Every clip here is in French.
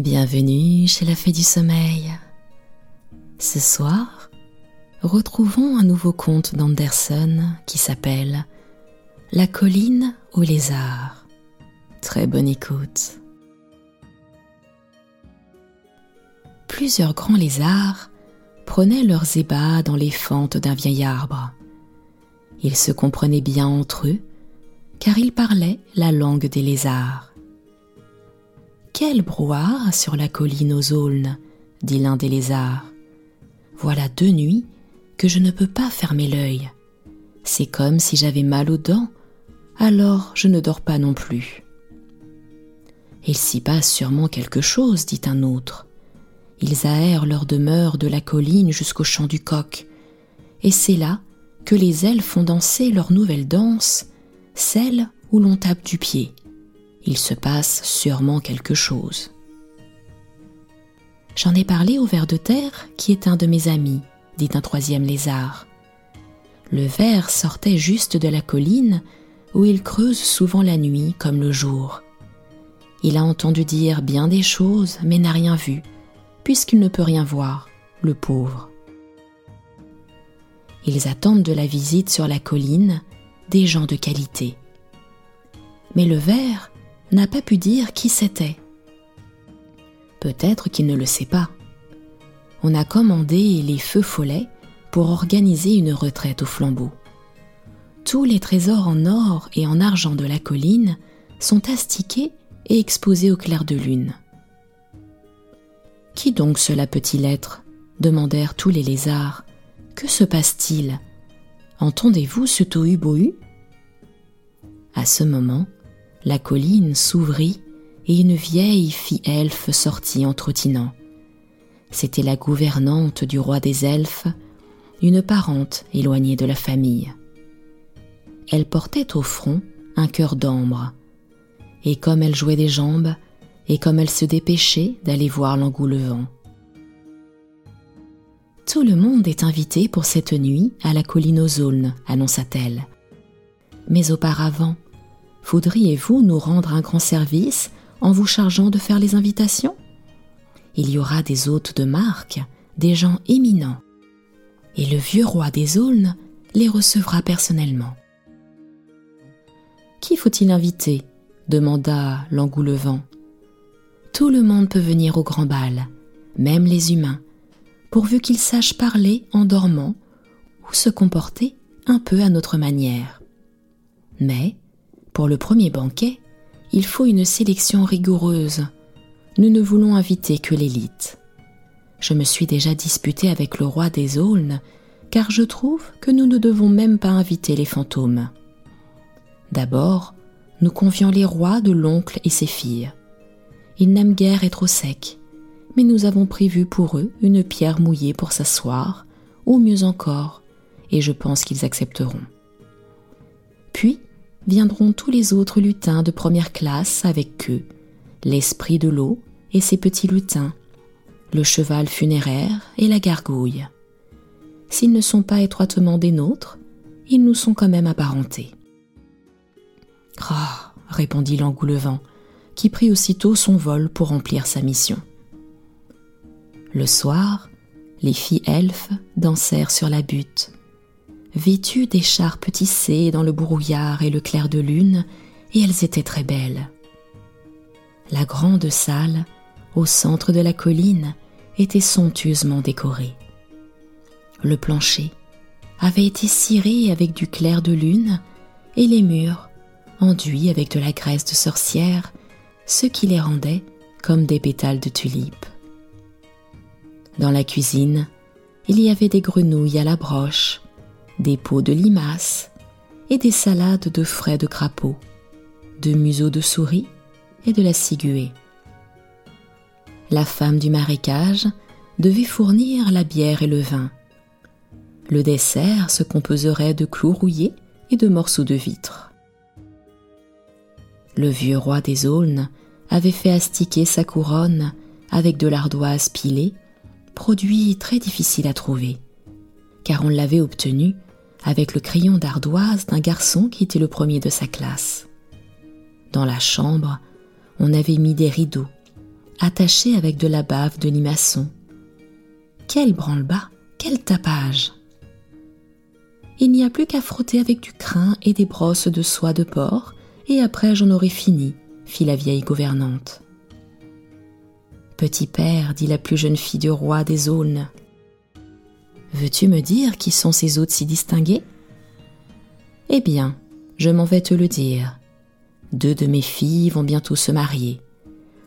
Bienvenue chez la Fée du Sommeil. Ce soir, retrouvons un nouveau conte d'Anderson qui s'appelle La colline aux lézards. Très bonne écoute. Plusieurs grands lézards prenaient leurs ébats dans les fentes d'un vieil arbre. Ils se comprenaient bien entre eux, car ils parlaient la langue des lézards. Quel brouhaha sur la colline aux aulnes, dit l'un des lézards. Voilà deux nuits que je ne peux pas fermer l'œil. C'est comme si j'avais mal aux dents, alors je ne dors pas non plus. Il s'y passe sûrement quelque chose, dit un autre. Ils aèrent leur demeure de la colline jusqu'au champ du coq, et c'est là que les ailes font danser leur nouvelle danse, celle où l'on tape du pied il se passe sûrement quelque chose. J'en ai parlé au ver de terre, qui est un de mes amis, dit un troisième lézard. Le ver sortait juste de la colline, où il creuse souvent la nuit comme le jour. Il a entendu dire bien des choses, mais n'a rien vu, puisqu'il ne peut rien voir, le pauvre. Ils attendent de la visite sur la colline des gens de qualité. Mais le ver n'a pas pu dire qui c'était. Peut-être qu'il ne le sait pas. On a commandé les feux follets pour organiser une retraite au flambeau. Tous les trésors en or et en argent de la colline sont astiqués et exposés au clair de lune. Qui donc cela peut-il être? demandèrent tous les lézards. Que se passe-t-il? Entendez-vous ce tohu-bohu? À ce moment, la colline s'ouvrit et une vieille fille elfe sortit en trottinant. C'était la gouvernante du roi des elfes, une parente éloignée de la famille. Elle portait au front un cœur d'ambre, et comme elle jouait des jambes, et comme elle se dépêchait d'aller voir l'engoulevent. Tout le monde est invité pour cette nuit à la colline aux aulnes, annonça-t-elle. Mais auparavant, Voudriez-vous nous rendre un grand service en vous chargeant de faire les invitations? Il y aura des hôtes de marque, des gens éminents. Et le vieux roi des aulnes les recevra personnellement. Qui faut-il inviter? demanda l'engoulevent. Tout le monde peut venir au grand bal, même les humains, pourvu qu'ils sachent parler en dormant ou se comporter un peu à notre manière. Mais pour le premier banquet, il faut une sélection rigoureuse. Nous ne voulons inviter que l'élite. Je me suis déjà disputé avec le roi des aulnes, car je trouve que nous ne devons même pas inviter les fantômes. D'abord, nous convions les rois de l'oncle et ses filles. Ils n'aiment guère être au sec, mais nous avons prévu pour eux une pierre mouillée pour s'asseoir, ou mieux encore, et je pense qu'ils accepteront. Puis, viendront tous les autres lutins de première classe avec eux, l'esprit de l'eau et ses petits lutins, le cheval funéraire et la gargouille. S'ils ne sont pas étroitement des nôtres, ils nous sont quand même apparentés. Ah répondit l'engoulevent, qui prit aussitôt son vol pour remplir sa mission. Le soir, les filles elfes dansèrent sur la butte, vêtues d'écharpes tissées dans le brouillard et le clair de lune, et elles étaient très belles. La grande salle, au centre de la colline, était somptueusement décorée. Le plancher avait été ciré avec du clair de lune et les murs enduits avec de la graisse de sorcière, ce qui les rendait comme des pétales de tulipes. Dans la cuisine, il y avait des grenouilles à la broche, des pots de limaces et des salades de frais de crapaud, de museaux de souris et de la ciguë. La femme du marécage devait fournir la bière et le vin. Le dessert se composerait de clous rouillés et de morceaux de vitre. Le vieux roi des aulnes avait fait astiquer sa couronne avec de l'ardoise pilée, produit très difficile à trouver, car on l'avait obtenu avec le crayon d'ardoise d'un garçon qui était le premier de sa classe. Dans la chambre, on avait mis des rideaux, attachés avec de la bave de limaçon. Quel branle-bas, quel tapage Il n'y a plus qu'à frotter avec du crin et des brosses de soie de porc, et après j'en aurai fini, fit la vieille gouvernante. Petit père, dit la plus jeune fille du roi des aulnes, veux-tu me dire qui sont ces hôtes si distingués? Eh bien, je m'en vais te le dire. Deux de mes filles vont bientôt se marier.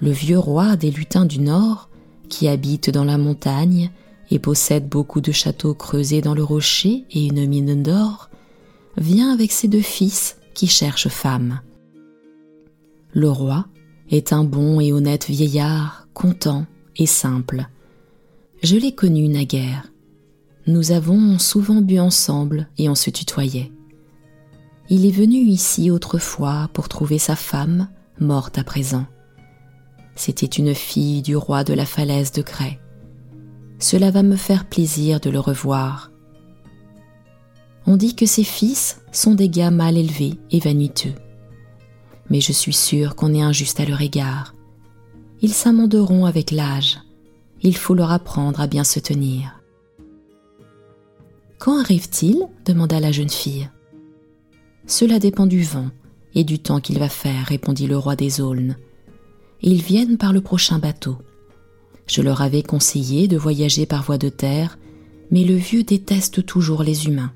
Le vieux roi des lutins du Nord, qui habite dans la montagne et possède beaucoup de châteaux creusés dans le rocher et une mine d'or, vient avec ses deux fils qui cherchent femme. Le roi est un bon et honnête vieillard, content et simple. Je l'ai connu naguère. Nous avons souvent bu ensemble et on se tutoyait. Il est venu ici autrefois pour trouver sa femme, morte à présent. C'était une fille du roi de la falaise de Cray. Cela va me faire plaisir de le revoir. On dit que ses fils sont des gars mal élevés et vaniteux. Mais je suis sûre qu'on est injuste à leur égard. Ils s'amenderont avec l'âge. Il faut leur apprendre à bien se tenir. Quand arrive-t-il? demanda la jeune fille. Cela dépend du vent et du temps qu'il va faire, répondit le roi des aulnes. Ils viennent par le prochain bateau. Je leur avais conseillé de voyager par voie de terre, mais le vieux déteste toujours les humains.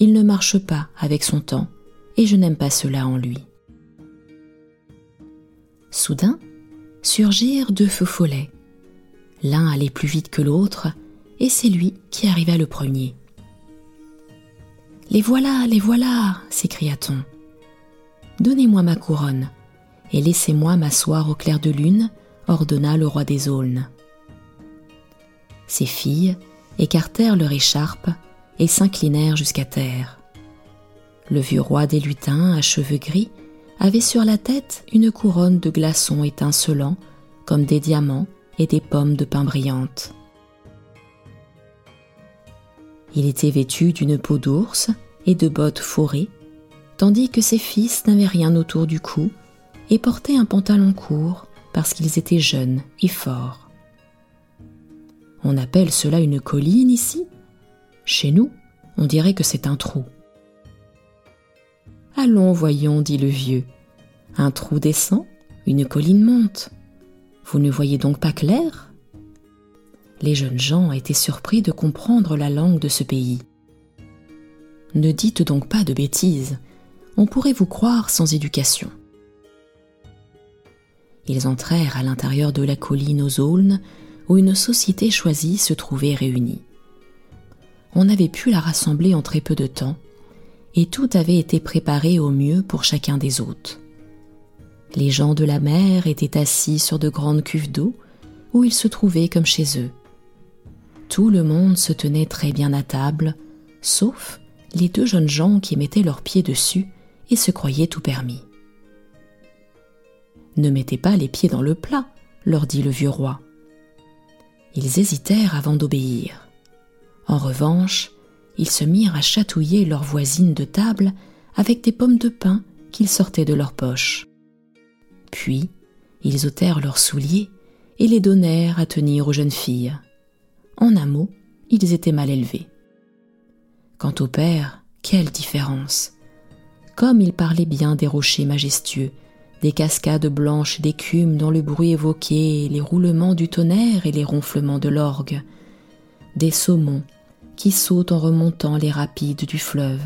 Il ne marche pas avec son temps, et je n'aime pas cela en lui. Soudain, surgirent deux feux follets. L'un allait plus vite que l'autre, et c'est lui qui arriva le premier. Les voilà, les voilà s'écria-t-on. Donnez-moi ma couronne, et laissez-moi m'asseoir au clair de lune, ordonna le roi des aulnes. Ses filles écartèrent leur écharpe et s'inclinèrent jusqu'à terre. Le vieux roi des lutins, à cheveux gris, avait sur la tête une couronne de glaçons étincelants comme des diamants et des pommes de pin brillantes. Il était vêtu d'une peau d'ours et de bottes forées, tandis que ses fils n'avaient rien autour du cou et portaient un pantalon court parce qu'ils étaient jeunes et forts. On appelle cela une colline ici? Chez nous, on dirait que c'est un trou. Allons, voyons, dit le vieux. Un trou descend, une colline monte. Vous ne voyez donc pas clair? Les jeunes gens étaient surpris de comprendre la langue de ce pays. Ne dites donc pas de bêtises, on pourrait vous croire sans éducation. Ils entrèrent à l'intérieur de la colline aux aulnes où une société choisie se trouvait réunie. On avait pu la rassembler en très peu de temps, et tout avait été préparé au mieux pour chacun des hôtes. Les gens de la mer étaient assis sur de grandes cuves d'eau où ils se trouvaient comme chez eux. Tout le monde se tenait très bien à table, sauf les deux jeunes gens qui mettaient leurs pieds dessus et se croyaient tout permis. Ne mettez pas les pieds dans le plat, leur dit le vieux roi. Ils hésitèrent avant d'obéir. En revanche, ils se mirent à chatouiller leurs voisines de table avec des pommes de pin qu'ils sortaient de leurs poches. Puis, ils ôtèrent leurs souliers et les donnèrent à tenir aux jeunes filles. En un mot, ils étaient mal élevés. Quant au père, quelle différence Comme il parlait bien des rochers majestueux, des cascades blanches d'écume dont le bruit évoquait les roulements du tonnerre et les ronflements de l'orgue, des saumons qui sautent en remontant les rapides du fleuve,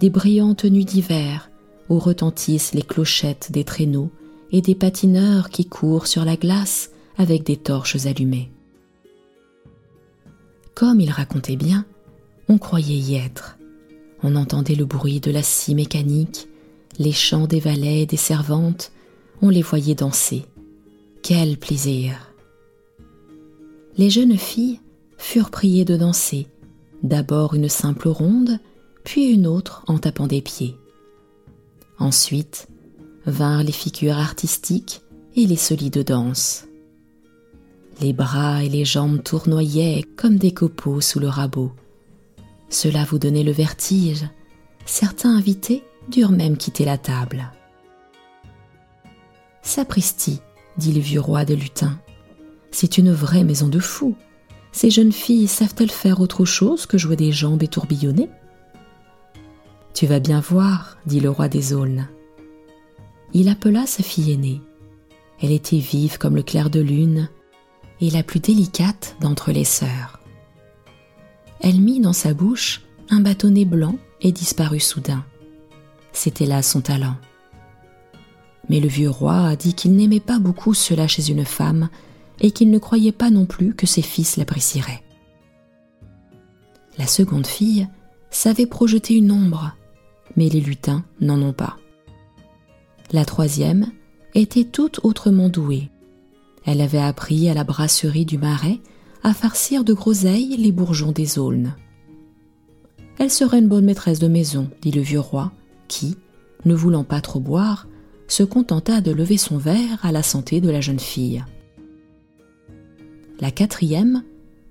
des brillantes nuits d'hiver où retentissent les clochettes des traîneaux et des patineurs qui courent sur la glace avec des torches allumées. Comme il racontait bien, on croyait y être. On entendait le bruit de la scie mécanique, les chants des valets et des servantes, on les voyait danser. Quel plaisir Les jeunes filles furent priées de danser, d'abord une simple ronde, puis une autre en tapant des pieds. Ensuite vinrent les figures artistiques et les solides danses. Les bras et les jambes tournoyaient comme des copeaux sous le rabot. Cela vous donnait le vertige. Certains invités durent même quitter la table. Sapristi, dit le vieux roi de lutin. C'est une vraie maison de fous. Ces jeunes filles savent-elles faire autre chose que jouer des jambes et tourbillonner? Tu vas bien voir, dit le roi des aulnes. Il appela sa fille aînée. Elle était vive comme le clair de lune et la plus délicate d'entre les sœurs. Elle mit dans sa bouche un bâtonnet blanc et disparut soudain. C'était là son talent. Mais le vieux roi a dit qu'il n'aimait pas beaucoup cela chez une femme et qu'il ne croyait pas non plus que ses fils l'apprécieraient. La seconde fille savait projeter une ombre, mais les lutins n'en ont pas. La troisième était toute autrement douée. Elle avait appris à la brasserie du Marais à farcir de groseilles les bourgeons des aulnes. Elle serait une bonne maîtresse de maison, dit le vieux roi, qui, ne voulant pas trop boire, se contenta de lever son verre à la santé de la jeune fille. La quatrième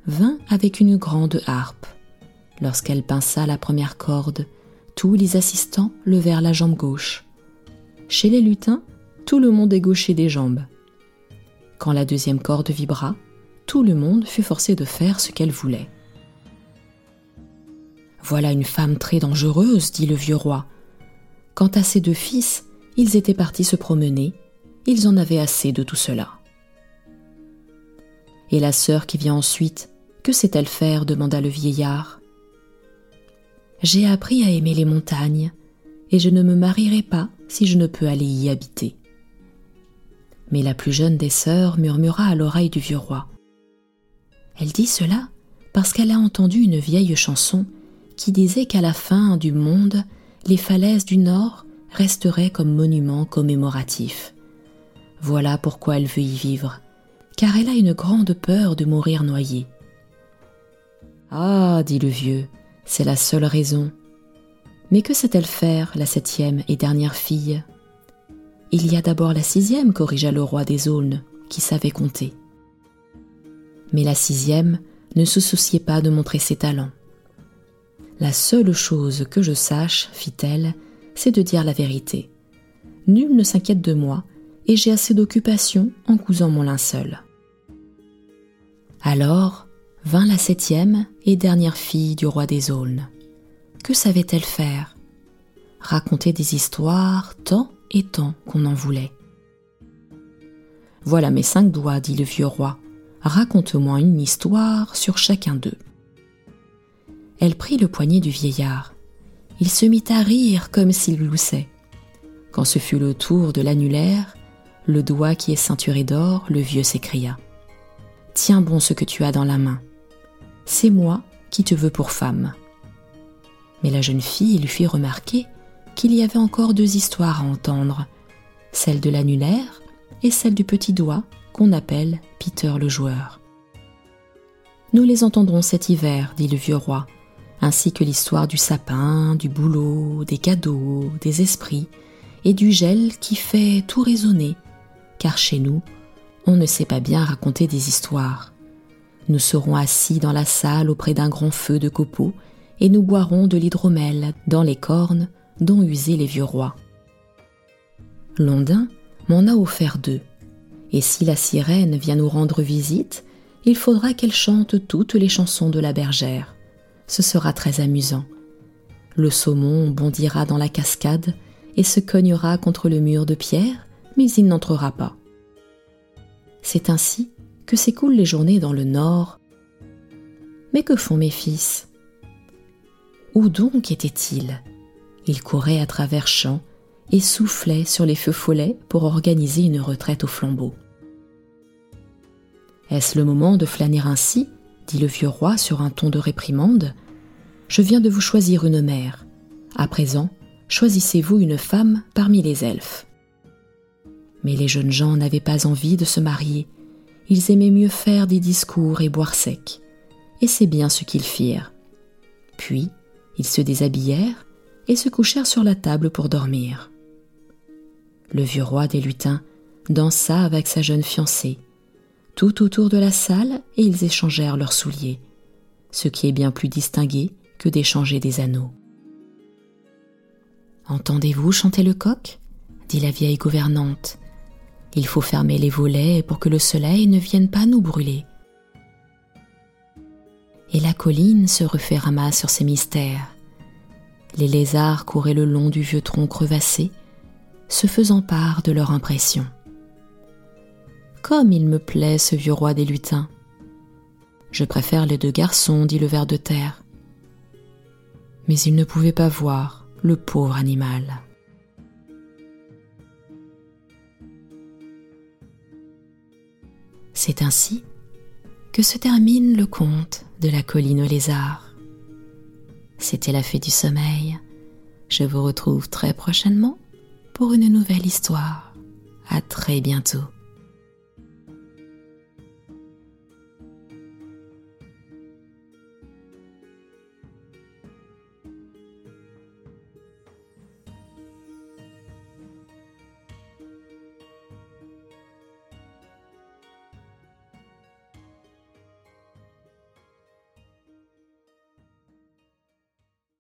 vint avec une grande harpe. Lorsqu'elle pinça la première corde, tous les assistants levèrent la jambe gauche. Chez les lutins, tout le monde égauchait des jambes. Quand la deuxième corde vibra, tout le monde fut forcé de faire ce qu'elle voulait. Voilà une femme très dangereuse, dit le vieux roi. Quant à ses deux fils, ils étaient partis se promener, ils en avaient assez de tout cela. Et la sœur qui vient ensuite, que sait-elle faire demanda le vieillard. J'ai appris à aimer les montagnes, et je ne me marierai pas si je ne peux aller y habiter. Mais la plus jeune des sœurs murmura à l'oreille du vieux roi. Elle dit cela parce qu'elle a entendu une vieille chanson qui disait qu'à la fin du monde, les falaises du nord resteraient comme monuments commémoratifs. Voilà pourquoi elle veut y vivre, car elle a une grande peur de mourir noyée. Ah, dit le vieux, c'est la seule raison. Mais que sait-elle faire, la septième et dernière fille? Il y a d'abord la sixième, corrigea le roi des aulnes, qui savait compter. Mais la sixième ne se souciait pas de montrer ses talents. La seule chose que je sache, fit-elle, c'est de dire la vérité. Nul ne s'inquiète de moi, et j'ai assez d'occupation en cousant mon linceul. Alors vint la septième et dernière fille du roi des aulnes. Que savait-elle faire? Raconter des histoires tant et tant qu'on en voulait. Voilà mes cinq doigts, dit le vieux roi. Raconte-moi une histoire sur chacun d'eux. Elle prit le poignet du vieillard. Il se mit à rire comme s'il gloussait. Quand ce fut le tour de l'annulaire, le doigt qui est ceinturé d'or, le vieux s'écria. Tiens bon ce que tu as dans la main. C'est moi qui te veux pour femme. Mais la jeune fille lui fit remarquer qu'il y avait encore deux histoires à entendre, celle de l'annulaire et celle du petit doigt qu'on appelle Peter le joueur. Nous les entendrons cet hiver, dit le vieux roi, ainsi que l'histoire du sapin, du boulot, des cadeaux, des esprits, et du gel qui fait tout résonner, car chez nous, on ne sait pas bien raconter des histoires. Nous serons assis dans la salle auprès d'un grand feu de copeaux, et nous boirons de l'hydromel dans les cornes dont usaient les vieux rois. Londin m'en a offert deux, et si la sirène vient nous rendre visite, il faudra qu'elle chante toutes les chansons de la bergère ce sera très amusant. Le saumon bondira dans la cascade et se cognera contre le mur de pierre, mais il n'entrera pas. C'est ainsi que s'écoulent les journées dans le nord. Mais que font mes fils? Où donc étaient-ils? Ils couraient à travers champs et soufflaient sur les feux follets pour organiser une retraite au flambeau. Est-ce le moment de flâner ainsi dit le vieux roi sur un ton de réprimande, je viens de vous choisir une mère. À présent, choisissez-vous une femme parmi les elfes. Mais les jeunes gens n'avaient pas envie de se marier. Ils aimaient mieux faire des discours et boire sec. Et c'est bien ce qu'ils firent. Puis, ils se déshabillèrent et se couchèrent sur la table pour dormir. Le vieux roi des lutins dansa avec sa jeune fiancée, tout autour de la salle et ils échangèrent leurs souliers, ce qui est bien plus distingué que d'échanger des anneaux. Entendez-vous chanter le coq? dit la vieille gouvernante. Il faut fermer les volets pour que le soleil ne vienne pas nous brûler. Et la colline se referma sur ses mystères. Les lézards couraient le long du vieux tronc crevassé, se faisant part de leur impression. Comme il me plaît ce vieux roi des lutins. Je préfère les deux garçons, dit le ver de terre. Mais il ne pouvait pas voir le pauvre animal. C'est ainsi que se termine le conte de la colline aux lézards. C'était la fée du sommeil. Je vous retrouve très prochainement pour une nouvelle histoire. À très bientôt.